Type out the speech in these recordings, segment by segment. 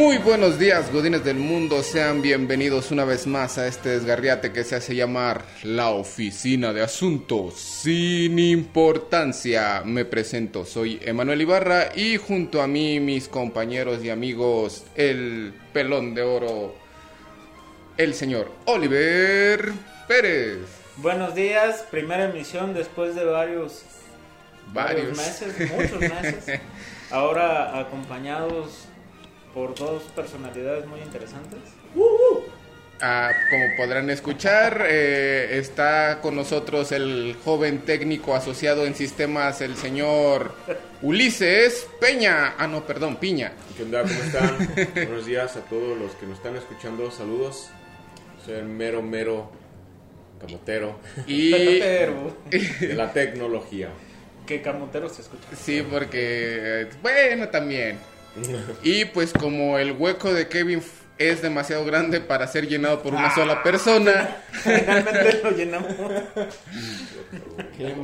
Muy buenos días, godines del mundo. Sean bienvenidos una vez más a este desgarriate que se hace llamar la Oficina de Asuntos sin Importancia. Me presento, soy Emanuel Ibarra y junto a mí mis compañeros y amigos, el pelón de oro, el señor Oliver Pérez. Buenos días, primera emisión después de varios, Varios. meses, muchos meses. Ahora acompañados por dos personalidades muy interesantes. Ah, como podrán escuchar, eh, está con nosotros el joven técnico asociado en sistemas, el señor Ulises Peña. Ah, no, perdón, Piña. ¿Qué onda? ¿Cómo están? Buenos días a todos los que nos están escuchando. Saludos. Soy el mero, mero camotero Y de la tecnología. que camotero se escucha. sí, porque, eh, bueno, también. Y pues como el hueco de Kevin es demasiado grande para ser llenado por una sola persona, Finalmente lo llenamos.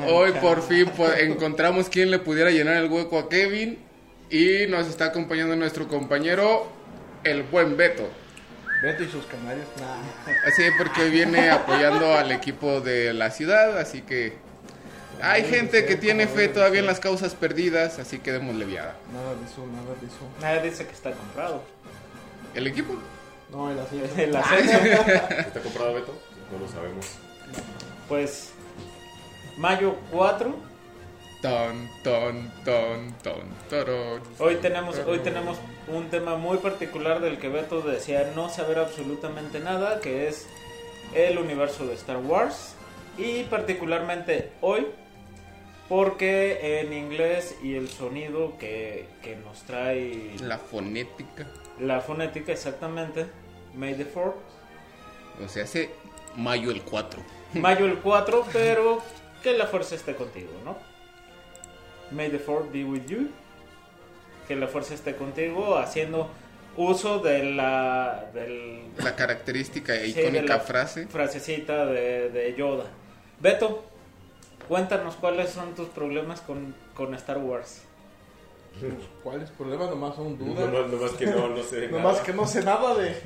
hoy por fin pues, encontramos quien le pudiera llenar el hueco a Kevin y nos está acompañando nuestro compañero, el buen Beto. Beto y sus canarios. Nah. Así porque viene apoyando al equipo de la ciudad, así que hay gente que tiene fe todavía en las causas perdidas, así que démosle viada. Nada de eso, nada de eso. Nadie dice que está comprado. ¿El equipo? No, el así. El ascenso, ¿Está comprado Beto? No lo sabemos. pues, mayo 4. Ton, ton, ton, ton, torón. Hoy tenemos, hoy tenemos un tema muy particular del que Beto decía no saber absolutamente nada, que es el universo de Star Wars. Y particularmente hoy, porque en inglés y el sonido que, que nos trae La fonética. la fonética exactamente, May the 4 O sea, hace mayo el 4. Mayo el 4, pero que la fuerza esté contigo, ¿no? May the 4 be with you. Que la fuerza esté contigo haciendo uso de la del La característica e sí, de icónica la frase. frasecita de, de Yoda. Beto, cuéntanos cuáles son tus problemas con, con Star Wars. ¿Cuáles problemas? Nomás son dudas. no, nomás que no, no sé. Nomás nada. que no sé nada de.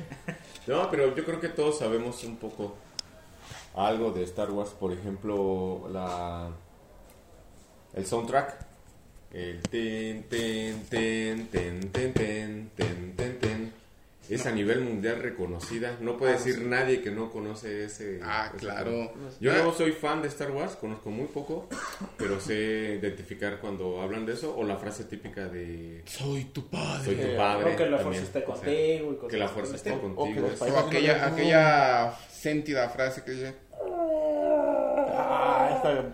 No, pero yo creo que todos sabemos un poco algo de Star Wars. Por ejemplo, la el soundtrack. El ten, ten, ten, ten, ten, ten, ten, ten, ten. Es a nivel mundial reconocida. No puede decir nadie que no conoce ese. Ah, ese claro. Yo no soy fan de Star Wars, conozco muy poco, pero sé identificar cuando hablan de eso o la frase típica de Soy tu padre. soy tu padre. o que la también, fuerza esté o sea, contigo y cosas que la fuerza esté estilo. O que contigo. O aquella, aquella sentida frase que dice...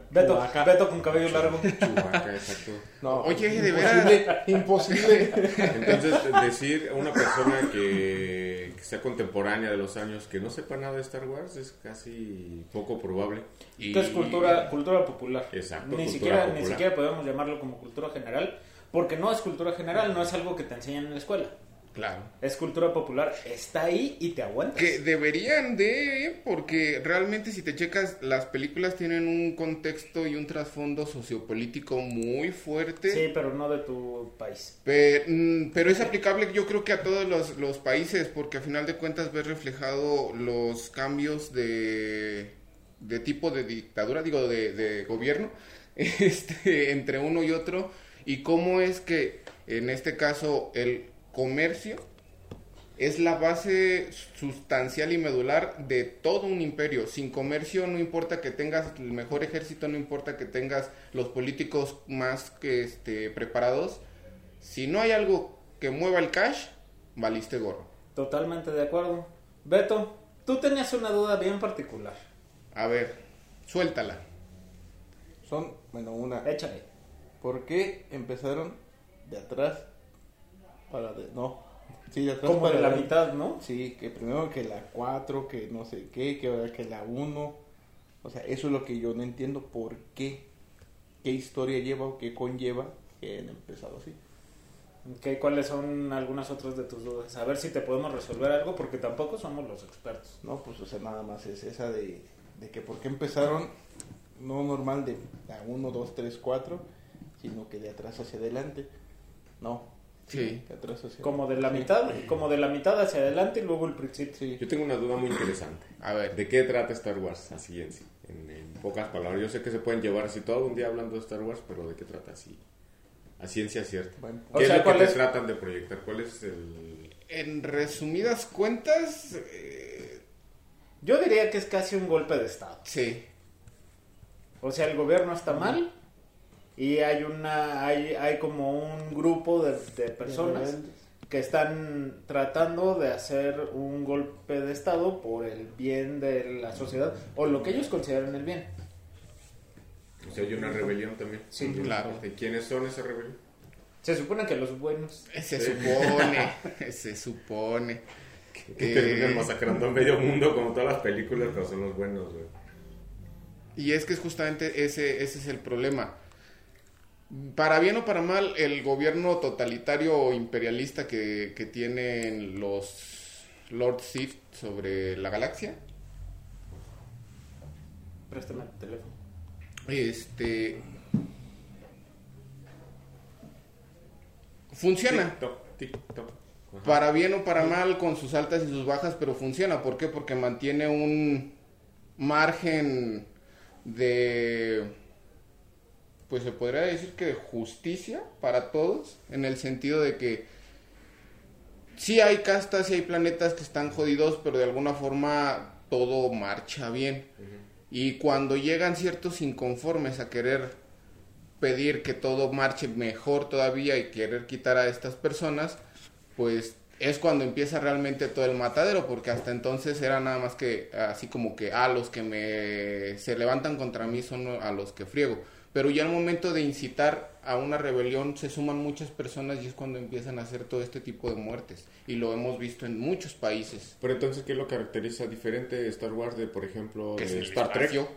Beto, con cabello largo. Chewbacca, exacto. No, Oye, de imposible, imposible. Entonces, decir a una persona que, que sea contemporánea de los años que no sepa nada de Star Wars es casi poco probable. Y... Que es cultura, cultura popular. Exacto, Ni siquiera, ni siquiera podemos llamarlo como cultura general, porque no es cultura general, no es algo que te enseñan en la escuela. Claro. Es cultura popular, está ahí y te aguantas. Que deberían de, porque realmente si te checas, las películas tienen un contexto y un trasfondo sociopolítico muy fuerte. Sí, pero no de tu país. Mm, Pero, es aplicable yo creo que a todos los, los países, porque a final de cuentas ves reflejado los cambios de, de tipo de dictadura, digo, de, de gobierno, este, entre uno y otro, y cómo es que en este caso el comercio es la base sustancial y medular de todo un imperio. Sin comercio no importa que tengas el mejor ejército, no importa que tengas los políticos más que este, preparados. Si no hay algo que mueva el cash, valiste gorro. Totalmente de acuerdo. Beto, tú tenías una duda bien particular. A ver, suéltala. Son, bueno, una. Échale. ¿Por qué empezaron de atrás para de. No. Sí, de atrás Como para de la mitad, ¿no? Sí, que primero que la 4, que no sé qué, que ahora que la 1. O sea, eso es lo que yo no entiendo. ¿Por qué? ¿Qué historia lleva o qué conlleva que han empezado así? Ok, ¿Cuáles son algunas otras de tus dudas? A ver si te podemos resolver algo, porque tampoco somos los expertos. No, pues, o sea, nada más es esa de, de que por qué empezaron no normal de 1, 2, 3, 4, sino que de atrás hacia adelante. No. Sí. De atrás hacia Como de la Sí. mitad, como de la mitad hacia adelante y luego el principio. Sí. Yo tengo una duda muy interesante. A ver. ¿De qué trata Star Wars? Así en, sí, en, en pocas palabras. Yo sé que se pueden llevar así todo un día hablando de Star Wars, pero ¿de qué trata así? A ciencia cierta. Bueno, O ¿Qué sea, es lo que ¿cuál te es? tratan de proyectar? ¿Cuál es el...? En resumidas cuentas, eh, Yo diría que es casi un golpe de estado. sí. O sea, el gobierno está mal y hay una hay, hay como un grupo de, de personas que están tratando de hacer un golpe de estado por el bien de la sociedad o lo que ellos consideran el bien. O sea, hay una rebelión también. Sí, claro. ¿De quiénes son esa rebelión? Se supone que los buenos Se supone, se supone. Que terminan masacrando a medio mundo como todas las películas, pero son los buenos, güey. Y es que es justamente ese, ese es el problema. Para bien o para mal, el gobierno totalitario o imperialista que, que tienen los Lord Sith sobre la galaxia, préstame el teléfono. este funciona. TikTok. Para bien o para mal, con sus altas y sus bajas, pero funciona. ¿Por qué? Porque mantiene un margen de, pues se podría decir que de justicia para todos, en el sentido de que sí hay castas y hay planetas que están jodidos, pero de alguna forma todo marcha bien. Y cuando llegan ciertos inconformes a querer pedir que todo marche mejor todavía y querer quitar a estas personas, pues es cuando empieza realmente todo el matadero, porque hasta entonces era nada más que así como que a los que me se levantan contra mí son a los que friego. Pero ya al momento de incitar a una rebelión se suman muchas personas y es cuando empiezan a hacer todo este tipo de muertes. Y lo hemos visto en muchos países. Pero entonces, ¿qué lo caracteriza diferente de Star Wars de, por ejemplo, de el Star Trek? espacio.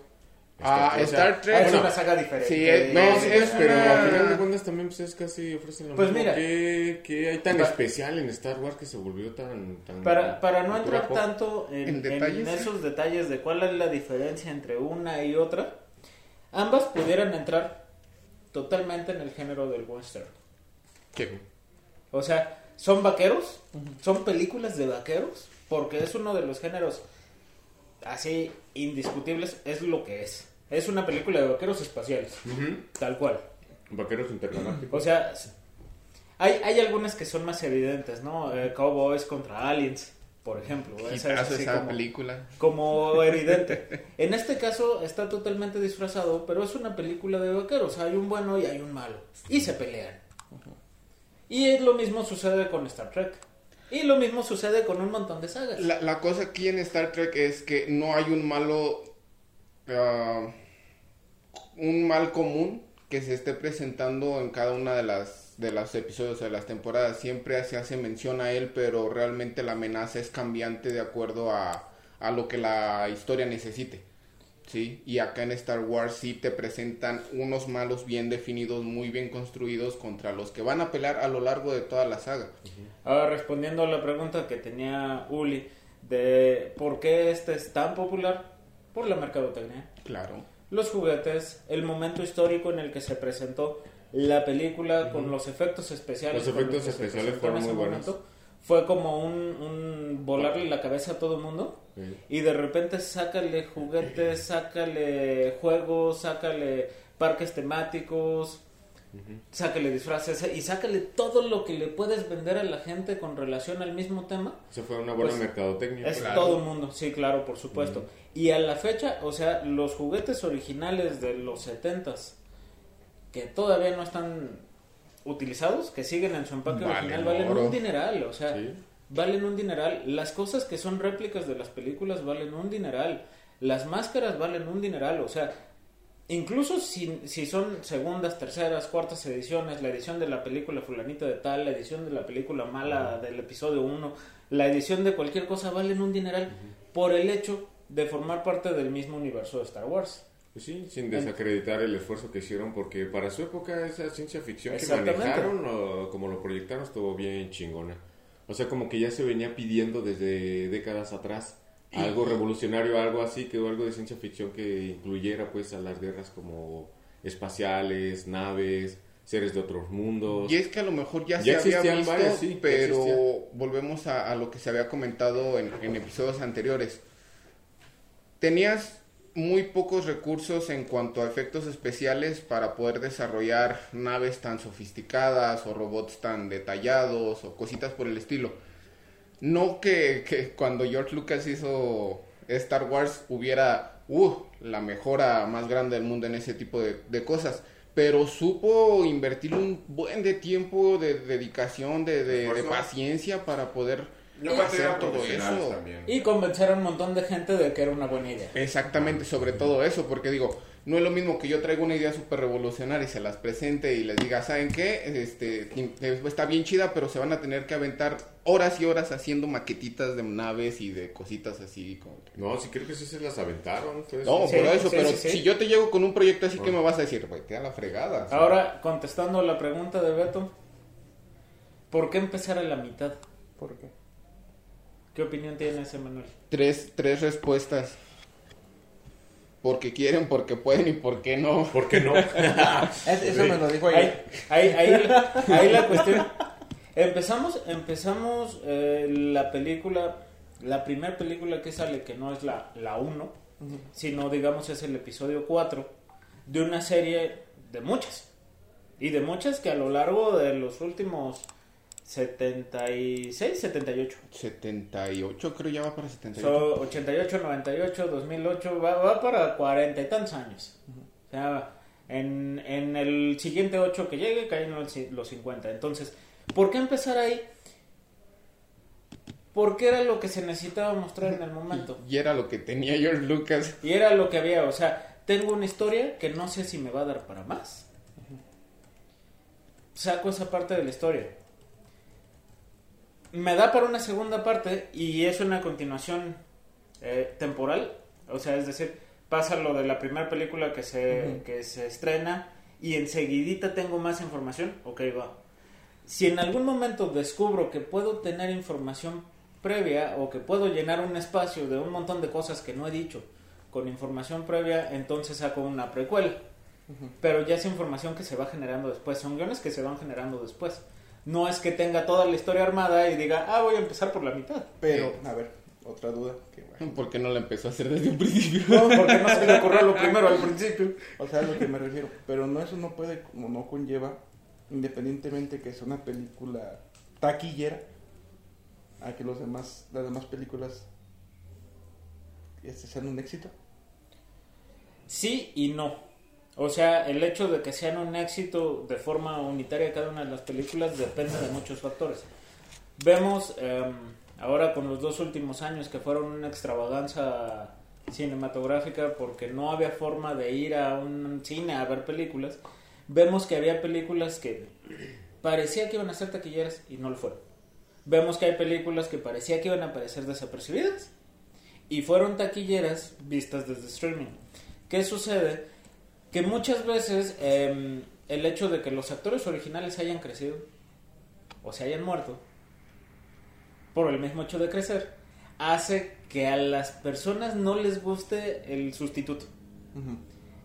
Ah, Star Trek. Ah, es una saga diferente. sí, es- No, Es- sí, es pero al final de cuentas también pues, es casi ofrecen lo Pues mismo. mira. ¿Qué, qué hay tan Pa- especial en Star Wars que se volvió tan... tan Para, para no entrar pop? tanto en, En en detalles. esos detalles de cuál es la diferencia entre una y otra, ambas pudieran entrar totalmente en el género del western. ¿Qué? O sea, son vaqueros, son películas de vaqueros, porque es uno de los géneros así indiscutibles, es lo que es. Es una película de vaqueros espaciales, tal cual. Vaqueros intergalácticos. O sea, hay, hay algunas que son más evidentes, ¿no? Eh, Cowboys contra Aliens, por ejemplo. Esa Hitazo como- película. como evidente. En este caso está totalmente disfrazado, pero es una película de vaqueros. Hay un bueno y hay un malo. Y se pelean. Y es lo mismo sucede con Star Trek. Y lo mismo sucede con un montón de sagas. La, la cosa aquí en Star Trek es que no hay un malo, ah, un mal común que se esté presentando en cada una de las de los episodios de las temporadas. Siempre se hace mención a él, pero realmente la amenaza es cambiante de acuerdo a, a lo que la historia necesite. Sí, y acá en Star Wars sí te presentan unos malos bien definidos, muy bien construidos contra los que van a pelear a lo largo de toda la saga. Ahora respondiendo a la pregunta que tenía Uli de por qué este es tan popular, por la mercadotecnia. Claro. los juguetes, el momento histórico en el que se presentó la película con los efectos especiales. Los efectos especiales fueron muy buenos. momento, Fue como un, un volarle la cabeza a todo el mundo. Sí. Y de repente sácale juguetes, sácale juegos, sácale parques temáticos, sácale disfraces y sácale todo lo que le puedes vender a la gente con relación al mismo tema. Eso fue una buena Pues, mercadotecnia. Es Claro. todo el mundo, sí, claro, por supuesto. Y a la fecha, o sea, los juguetes originales de los 70s que todavía no están utilizados, que siguen en su empaque Valen original, valen oro. un dineral, o sea, Sí. valen un dineral. Las cosas que son réplicas de las películas valen un dineral. Las máscaras valen un dineral, o sea, incluso si, si son segundas, terceras, cuartas ediciones, la edición de la película fulanita de tal, la edición de la película mala del episodio 1, la edición de cualquier cosa valen un dineral por el hecho de formar parte del mismo universo de Star Wars. Pues sí, sin desacreditar el esfuerzo que hicieron, porque para su época esa ciencia ficción que manejaron, o como lo proyectaron, estuvo bien chingona. O sea, como que ya se venía pidiendo desde décadas atrás algo revolucionario, algo así, que algo de ciencia ficción que incluyera pues a las guerras como espaciales, naves, seres de otros mundos. Y es que a lo mejor ya, Ya se había visto, varios, sí, pero volvemos a, a lo que se había comentado en, en episodios anteriores. Tenías muy pocos recursos en cuanto a efectos especiales para poder desarrollar naves tan sofisticadas o robots tan detallados o cositas por el estilo. No que, que cuando George Lucas hizo Star Wars hubiera uh, la mejora más grande del mundo en ese tipo de, de cosas. Pero supo invertir un buen de tiempo, de dedicación, de, de- de paciencia para poder Hacer todo eso. también. Y convencer a un montón de gente de que era una buena idea. Exactamente, sobre todo eso, porque digo, no es lo mismo que yo traiga una idea súper revolucionaria y se las presente y les diga, ¿saben qué? Este, está bien chida, pero se van a tener que aventar horas y horas haciendo maquetitas de naves y de cositas así. Como... No, sí creo que sí se las aventaron. No. Sí, por eso, sí, pero sí, sí. si yo te llego con un proyecto así, ¿qué me vas a decir? Güey, te da la fregada. Ahora, contestando la pregunta de Beto, ¿por qué empezar a la mitad? ¿Por qué? ¿Qué opinión tiene ese Manuel? Tres, tres respuestas. Porque quieren, porque pueden y por qué no. ¿Por qué no? Es- Eso me lo dijo Ahí, ayer. ahí, ahí, ahí la cuestión. Empezamos, empezamos eh, la película, la primera película que sale, que no es la, la 1, sino digamos es el episodio 4, de una serie de muchas. Y de muchas que a lo largo de los últimos 76, 78. 78, creo ya va para 78. So, 88, 98, 2008, va, va para cuarenta y tantos años. O sea, en, en el siguiente 8 que llegue caen los, ci- los 50. Entonces, ¿por qué empezar ahí? Porque era lo que se necesitaba mostrar en el momento. Y era lo que tenía George Lucas. Y era lo que había. O sea, tengo una historia que no sé si me va a dar para más. Saco esa parte de la historia. Me da para una segunda parte y es una continuación eh, temporal. O sea, es decir, pasa lo de la primera película que se, que se estrena y enseguidita tengo más información. Ok, va. Si en algún momento descubro que puedo tener información previa o que puedo llenar un espacio de un montón de cosas que no he dicho con información previa, entonces saco una precuela. Pero ya es información que se va generando después, son guiones que se van generando después. No es que tenga toda la historia armada y diga, ah, voy a empezar por la mitad. Pero, a ver, otra duda. Que, bueno, ¿Por qué no la empezó a hacer desde un principio? No, porque no se le ocurrió lo primero al principio. o sea, a lo que me refiero. Pero no, eso no puede, como no conlleva, independientemente que sea una película taquillera, a que los demás, las demás películas este, sean un éxito. Sí y no. O sea, el hecho de que sean un éxito de forma unitaria cada una de las películas depende de muchos factores. Vemos em, ahora con los dos últimos años que fueron una extravaganza cinematográfica porque no había forma de ir a un cine a ver películas. Vemos que había películas que parecía que iban a ser taquilleras y no lo fueron. Vemos que hay películas que parecía que iban a aparecer desapercibidas y fueron taquilleras vistas desde streaming. ¿Qué sucede? Que muchas veces eh, el hecho de que los actores originales hayan crecido o se hayan muerto por el mismo hecho de crecer hace que a las personas no les guste el sustituto.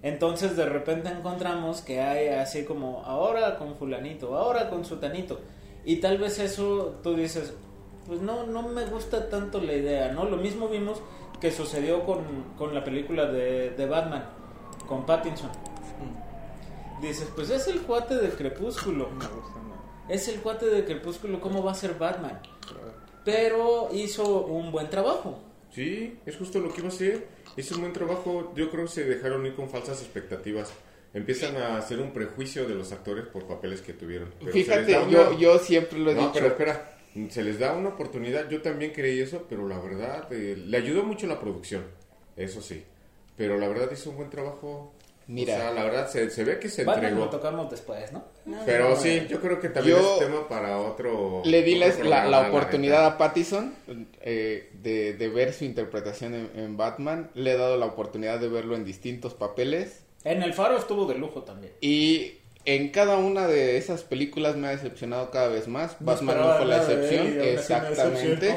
Entonces de repente encontramos que hay así como ahora con fulanito, ahora con sutanito. Y tal vez eso tú dices, pues no, no me gusta tanto la idea, ¿no? Lo mismo vimos que sucedió con, con la película de, de Batman, con Pattinson. Dices, pues es el cuate del crepúsculo. No me gusta nada. Es el cuate del crepúsculo, ¿cómo va a ser Batman? Pero hizo un buen trabajo. Sí, es justo lo que iba a hacer. Hizo un buen trabajo. Yo creo que se dejaron ir con falsas expectativas. Empiezan a hacer un prejuicio de los actores por papeles que tuvieron. Pero Fíjate, una- yo, yo siempre lo he No, dicho. pero espera. Se les da una oportunidad. Yo también creí eso, pero la verdad, eh, le ayudó mucho la producción. Eso sí. Pero la verdad hizo un buen trabajo. Mira. O sea, la verdad se, se ve que se Batman entregó. lo tocamos después, ¿no? Pero sí, yo creo que también Yo es tema para otro. Le di la, otro la- la oportunidad a Pattison eh, de, de ver su interpretación en, en Batman. Le he dado la oportunidad de verlo en distintos papeles. En el faro estuvo de lujo también. Y en cada una de esas películas me ha decepcionado cada vez más. No Batman no fue la excepción, exactamente.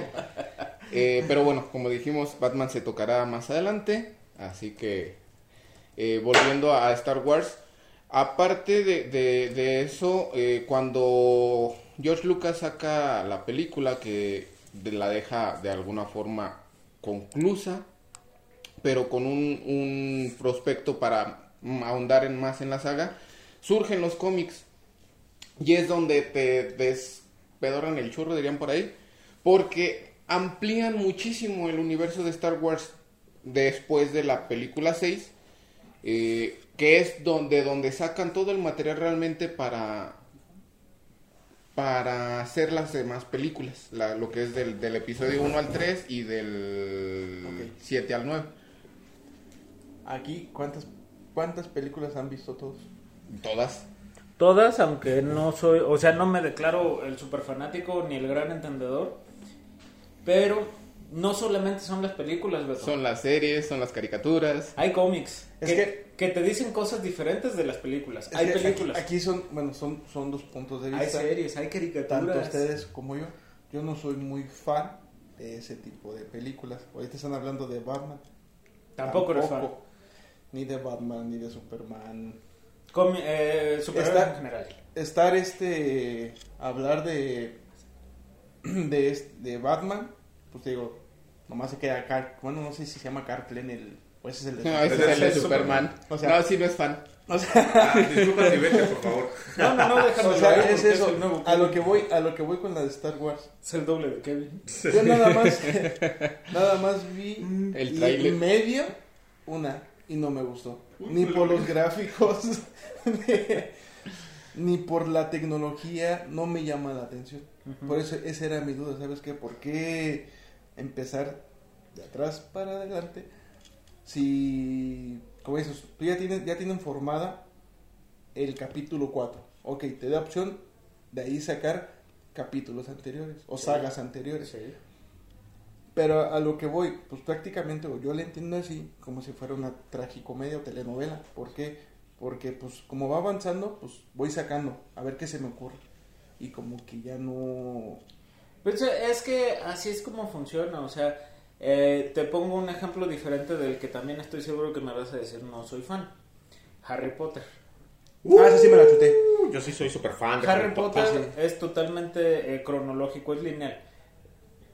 Eh, pero bueno, como dijimos, Batman se tocará más adelante. Así que, eh, volviendo a Star Wars, Aparte de, de, eso, eh, cuando George Lucas saca la película que la deja de alguna forma conclusa, pero con un, un prospecto para ahondar en más en la saga, surgen los cómics. Y es donde te despedoran el churro, dirían por ahí, porque amplían muchísimo el universo de Star Wars después de la película 6, eh, que es donde, donde sacan todo el material realmente para para hacer las demás películas, la- lo que es del, del episodio 1 al 3 y del Ok. 7 al 9. Aquí, ¿cuántas, ¿cuántas películas han visto todos? Todas. Todas, aunque no soy, o sea, no me declaro el super fanático ni el gran entendedor, pero no solamente son las películas, Beto. Son las series, son las caricaturas. Hay cómics Es que, que- que te dicen cosas diferentes de las películas. Hay aquí- películas, Aquí, son, bueno, son, son dos puntos de hay vista. series, hay caricaturas. Tanto ustedes como yo. Yo no soy muy fan de ese tipo de películas. Ahorita están hablando de Batman. Tampoco eres fan. Ni de Batman, ni de Superman. Comi- eh, Está- en general. Estar este. Hablar de. De, este- de Batman. Pues te digo. Nomás se queda Car. Bueno, no sé si se llama Carl Klen el. O ese es el de. No, ese es el de Superman. O sea- no, sí no es fan. O sea, Ah, disculpa si vete, por favor. No, no, no, déjame o sea, ver, es eso. A lo que voy, a lo que voy con la de Star Wars. Es el doble de Kevin. Yo nada más, nada más vi El y- y media una y no me gustó. Ni por los gráficos, ni por la tecnología, no me llama la atención. Por eso esa era mi duda, ¿sabes qué? ¿Por qué empezar de atrás para adelante si, como dices, tú ya tienes, ya tienen formada el capítulo 4? Ok, te da opción de ahí sacar capítulos anteriores o sagas anteriores. Sí. Pero a lo que voy, pues prácticamente yo le entiendo así, como si fuera una tragicomedia o telenovela. ¿Por qué? Porque pues como va avanzando, pues voy sacando, a ver qué se me ocurre. Y como que ya no... Pues es que así es como funciona, o sea, eh, te pongo un ejemplo diferente del que también estoy seguro que me vas a decir no soy fan. Harry Potter. ah, esa sí me la chuté. Yo sí soy súper fan de Harry Potter sí. es totalmente eh, cronológico, es lineal.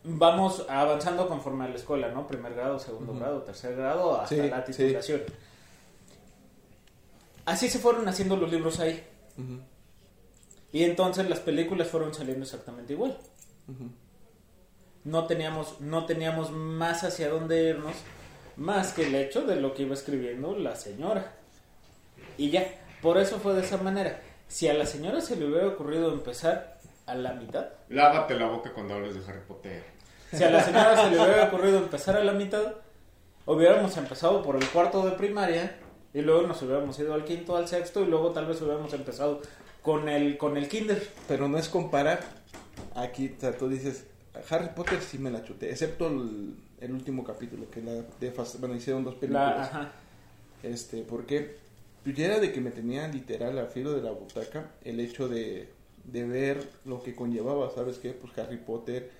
Vamos avanzando conforme a la escuela, ¿no? Primer grado, segundo grado, tercer grado, hasta Sí, la sí. titulación. Así se fueron haciendo los libros ahí. Y entonces las películas fueron saliendo exactamente igual. No teníamos, no teníamos más hacia dónde irnos, más que el hecho de lo que iba escribiendo la señora. Y ya, por eso fue de esa manera. Si a la señora se le hubiera ocurrido empezar a la mitad, Lávate la boca cuando hables de Harry Potter. si a la señora se le hubiera ocurrido empezar a la mitad, hubiéramos empezado por el cuarto de primaria y luego nos hubiéramos ido al quinto, al sexto y luego tal vez hubiéramos empezado con el, con el kinder. Pero no es comparar. Aquí o sea, tú dices, Harry Potter sí me la chuté, excepto el, el último capítulo, que la de fas- bueno, hicieron dos películas. La, ajá. Este, porque pues ya era de que me tenía literal al filo de la butaca el hecho de, de ver lo que conllevaba, ¿sabes qué? Pues Harry Potter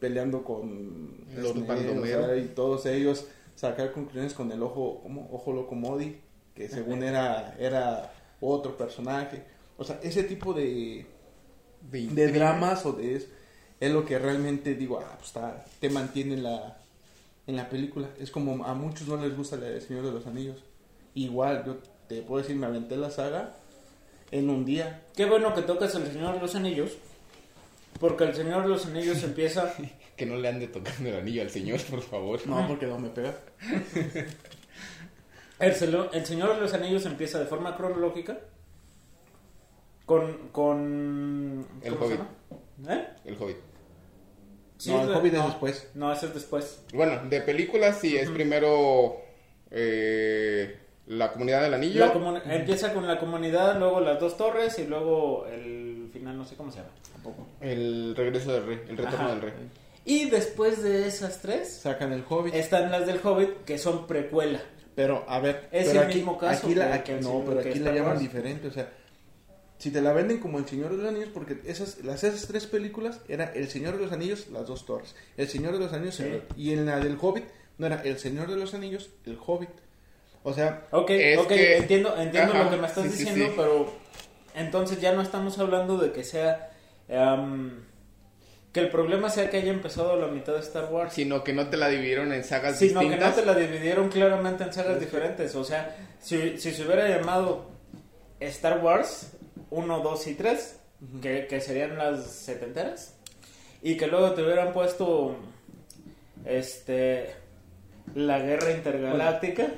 peleando con Lord Snape, y todos ellos sacar conclusiones con el ojo, ¿cómo? Ojo loco Modi, que según era, era otro personaje. O sea, ese tipo de, De, de dramas o de es, es lo que realmente digo, ah, pues está, te mantiene en la, en la película. Es como a muchos no les gusta la de Señor de los Anillos. Igual, yo te puedo decir, me aventé la saga en un día. Qué bueno que tocas el Señor de los Anillos, porque el Señor de los Anillos empieza... Que no le ande tocando el anillo al señor, por favor. No, porque no me pega. El, el Señor de los Anillos empieza de forma cronológica con... con El ¿cómo se Hobbit. ¿Eh? El Hobbit. Sí, no, el de- Hobbit es después. No, ese es después. Bueno, de películas sí es primero eh, La Comunidad del Anillo. La comu- empieza con la comunidad, luego las dos torres y luego el final, no sé cómo se llama. Tampoco. El regreso del rey, el retorno Ajá. del rey. Y después de esas tres, Sacan el Hobbit. están las del Hobbit, que son precuela. Pero, a ver, Es pero el aquí, mismo caso aquí la, aquí- no, pero aquí la llaman diferente, o sea, si te la venden como El Señor de los Anillos, porque esas, las esas tres películas era El Señor de los Anillos, las dos torres, El Señor de los Anillos, Sí. el- y en la del Hobbit no era El Señor de los Anillos, el Hobbit. O sea, Ok, Es ok, que- entiendo, entiendo Ajá, lo que me estás sí, diciendo, sí. pero entonces ya no estamos hablando de que sea... em, que el problema sea que haya empezado a la mitad de Star Wars. Sino que no te la dividieron en sagas Sino que no distintas. te la dividieron claramente en sagas diferentes. O sea, si, si se hubiera llamado Star Wars 1, 2 y 3, que, que serían las setenteras, y que luego te hubieran puesto este la guerra intergaláctica,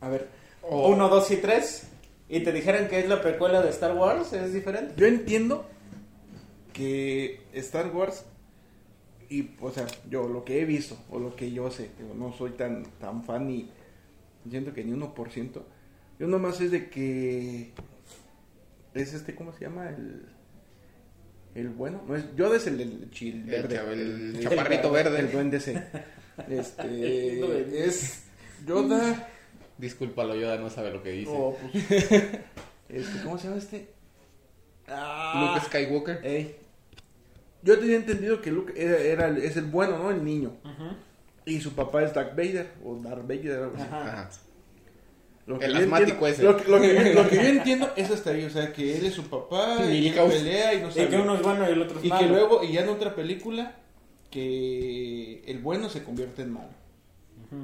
a ver, O- 1, 2 y 3, y te dijeran que es la precuela de Star Wars, es diferente. yo entiendo que Star Wars y o sea, yo lo que he visto o lo que yo sé, digo, no soy tan tan fan ni siento que ni 1%. Yo nomás es de que es este ¿cómo se llama? El el bueno, no es yo es el, el, chil El verde, el el- chaparrito verde. el duende ese. Este es Yoda Discúlpalo, Yoda no sabe lo que dice. o pues, este, ¿cómo se llama este? Ah, Luke Skywalker. Ey. Yo tenía entendido que Luke era, es el bueno, ¿no? El niño. Y su papá es Darth Vader, o Darth Vader, algo así. Ajá. Lo El yo asmático entiendo- ese. Lo, que- lo que, yo- lo que yo entiendo es hasta ahí, o sea, que él es su papá, y que Milhouse. pelea y no Y sabe. que uno es bueno y el otro es Y malo. que luego, y ya en otra película, que el bueno se convierte en malo.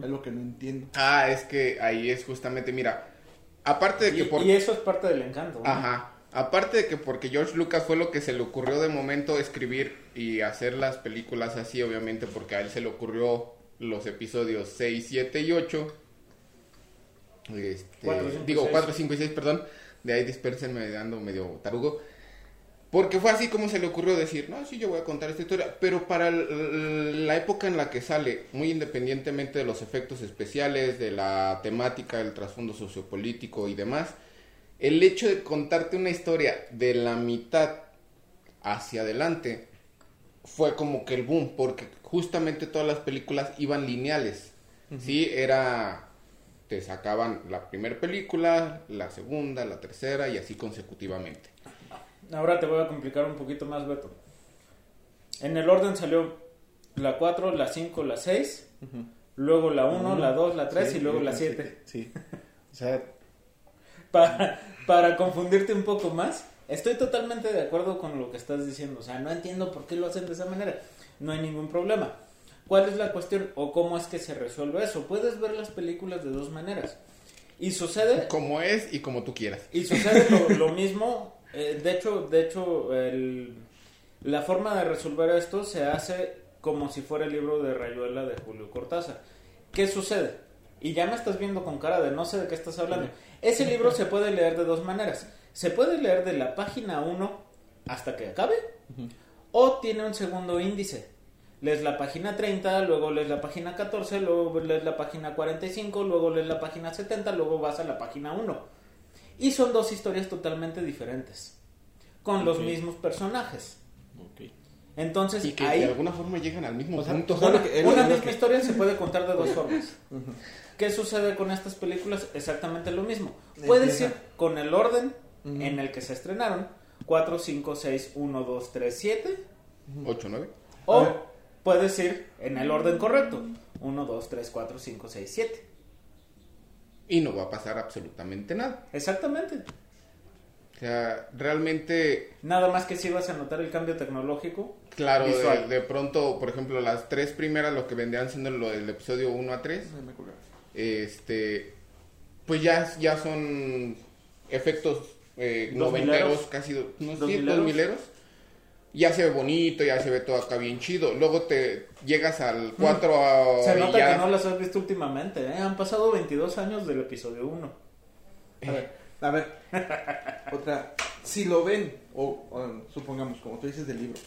Es lo que no entiendo. Ah, es que ahí es justamente, mira, aparte de que Y, por... y eso es parte del encanto. ¿no? Ajá. Aparte de que porque George Lucas fue lo que se le ocurrió de momento escribir y hacer las películas así, obviamente, porque a él se le ocurrió los episodios 6, 7 y 8. Este, Cuatro, cinco, digo, seis. 4, 5 y 6, perdón. De ahí dispérsenme ando medio tarugo. Porque fue así como se le ocurrió decir, no, sí, yo voy a contar esta historia. Pero para la época en la que sale, muy independientemente de los efectos especiales, de la temática, el trasfondo sociopolítico y demás, el hecho de contarte una historia de la mitad hacia adelante fue como que el boom, porque justamente todas las películas iban lineales. Sí, era. Te sacaban la primera película, la segunda, la tercera y así consecutivamente. Ahora te voy a complicar un poquito más, Beto. En el orden salió la 4, la 5, la 6, luego la 1, la 2, la 3 Sí, y luego la pensé 7. que- Sí. O sea, Para, para confundirte un poco más, estoy totalmente de acuerdo con lo que estás diciendo. O sea, no entiendo por qué lo hacen de esa manera. No hay ningún problema. ¿Cuál es la cuestión o cómo es que se resuelve eso? Puedes ver las películas de dos maneras. Y sucede Como es y como tú quieras. Y sucede lo, lo mismo, eh, de hecho, de hecho el- la forma de resolver esto se hace como si fuera el libro de Rayuela de Julio Cortázar. ¿Qué sucede? Y ya me estás viendo con cara de no sé de qué estás hablando. Ese libro se puede leer de dos maneras. Se puede leer de la página 1 hasta que acabe o tiene un segundo índice. Lees la página 30, luego lees la página 14, luego lees la página 45, luego lees la página 70, luego vas a la página 1. Y son dos historias totalmente diferentes, con los Ok. mismos personajes. ok. Entonces, Y que ahí de alguna forma llegan al mismo O sea, punto. una, misma que- historia se puede contar de dos formas. ¿Qué sucede con estas películas? Exactamente lo mismo. Puedes ir con el orden Ujú. en el que se estrenaron, 4, 5, 6, 1, 2, 3, 7, 8, 9. o. puedes ir en el orden correcto, 1, 2, 3, 4, 5, 6, 7. Y no va a pasar absolutamente nada. Exactamente. O sea, realmente Nada más que si vas a notar el cambio tecnológico. Claro, de, de pronto, por ejemplo, las tres primeras, lo que vendrían siendo lo del episodio 1 a 3, Ay, me colgué. este, pues ya, ya son efectos eh, Dos noventeros, mileros. casi no, Dos sí, mileros. dos mileros. Ya se ve bonito, ya se ve todo acá bien chido. Luego te llegas al 4 a... Se y nota ya- que no las has visto últimamente. ¿eh? Han pasado 22 años del episodio 1. A ver, a ver, otra, si lo ven, o, o, supongamos, como tú dices del libro,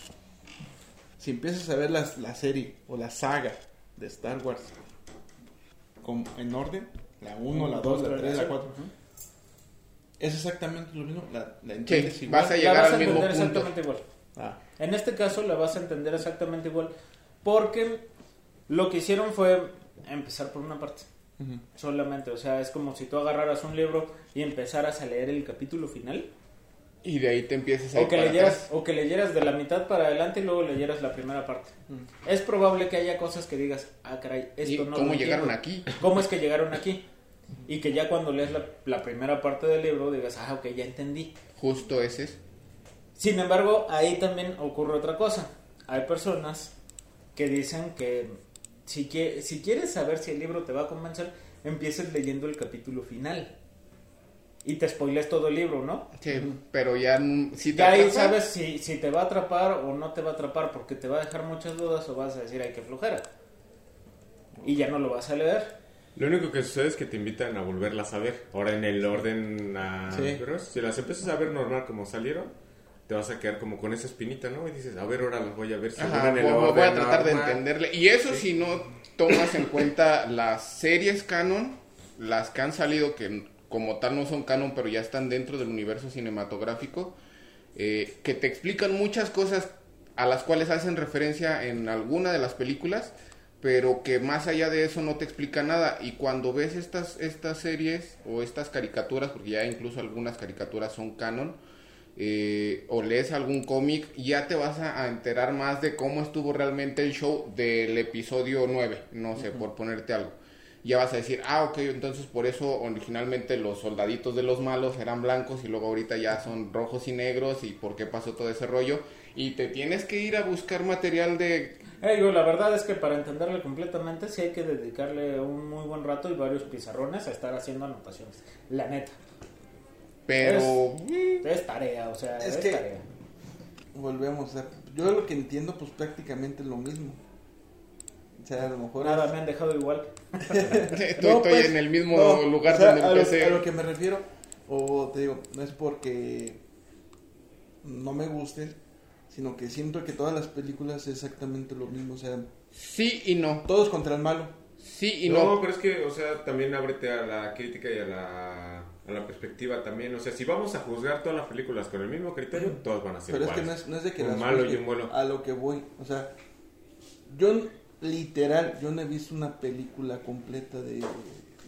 si empiezas a ver las, la serie o la saga de Star Wars con, en orden, la 1, la 2, la 3, la 4, es exactamente lo mismo, la, la entiendes Sí, igual. vas a La llegar vas a al mismo punto. exactamente igual. Ah, En este caso la vas a entender exactamente igual. Porque lo que hicieron fue empezar por una parte. ujú. Solamente. O sea, es como si tú agarraras un libro y empezaras a leer el capítulo final. Y de ahí te empiezas a O que, leyeras, o que leyeras de la mitad para adelante y luego leyeras la primera parte. Es probable que haya cosas que digas, ah, caray, ¿Y esto no cómo lo llegaron entiendo". aquí? ¿Cómo es que llegaron aquí? Y que ya cuando lees la, la primera parte del libro digas, ah, ok, ya entendí. Justo ese es. Sin embargo, ahí también ocurre otra cosa. Hay personas que dicen que si, que, si quieres saber si el libro te va a convencer, empieces leyendo el capítulo final. Y te spoiles todo el libro, ¿no? Sí, pero ya si te Ya ahí sabes si, si te va a atrapar o no te va a atrapar porque te va a dejar muchas dudas o vas a decir, ay, que flojera. Y ya no lo vas a leer. Lo único que sucede es que te invitan a volverlas a ver. Ahora en el orden a... Sí. Pero si las empiezas a ver normal como salieron, te vas a quedar como con esa espinita, ¿no? Y dices, a ver, ahora las voy a ver si Ajá, en el voy, voy a tratar de entenderle. Y eso si no tomas en cuenta las series canon, las que han salido que como tal no son canon, pero ya están dentro del universo cinematográfico, eh, que te explican muchas cosas a las cuales hacen referencia en alguna de las películas, pero que más allá de eso no te explica nada. Y cuando ves estas, estas series o estas caricaturas, porque ya incluso algunas caricaturas son canon, eh, o lees algún cómic, ya te vas a, a enterar más de cómo estuvo realmente el show del episodio 9, no sé, por ponerte algo. Ya vas a decir, ah, ok, entonces por eso originalmente los soldaditos de los malos eran blancos y luego ahorita ya son rojos y negros y por qué pasó todo ese rollo. Y te tienes que ir a buscar material de... Eh, digo, la verdad es que para entenderle completamente sí hay que dedicarle un muy buen rato y varios pizarrones a estar haciendo anotaciones. La neta. Pero... Es tarea, o sea, Es es, que- tarea. Volvemos. o sea, yo lo que entiendo, pues prácticamente es lo mismo. O sea, a lo mejor. Nada, es- me han dejado igual. Estoy, No, estoy pues, en el mismo no, lugar o sea, donde a lo- empecé. a lo que me refiero, o te digo, no es porque no me gusten, sino que siento que todas las películas es exactamente lo mismo. O sea, Sí y no. todos contra el malo. Sí y no, no. pero es que, o sea, también ábrete a la crítica y a la, a la perspectiva también. O sea, si vamos a juzgar todas las películas con el mismo criterio, todas van a ser Pero es que no iguales. es, no es de que un las malo y un bueno. a lo que voy. O sea, yo literal, yo no he visto una película completa de,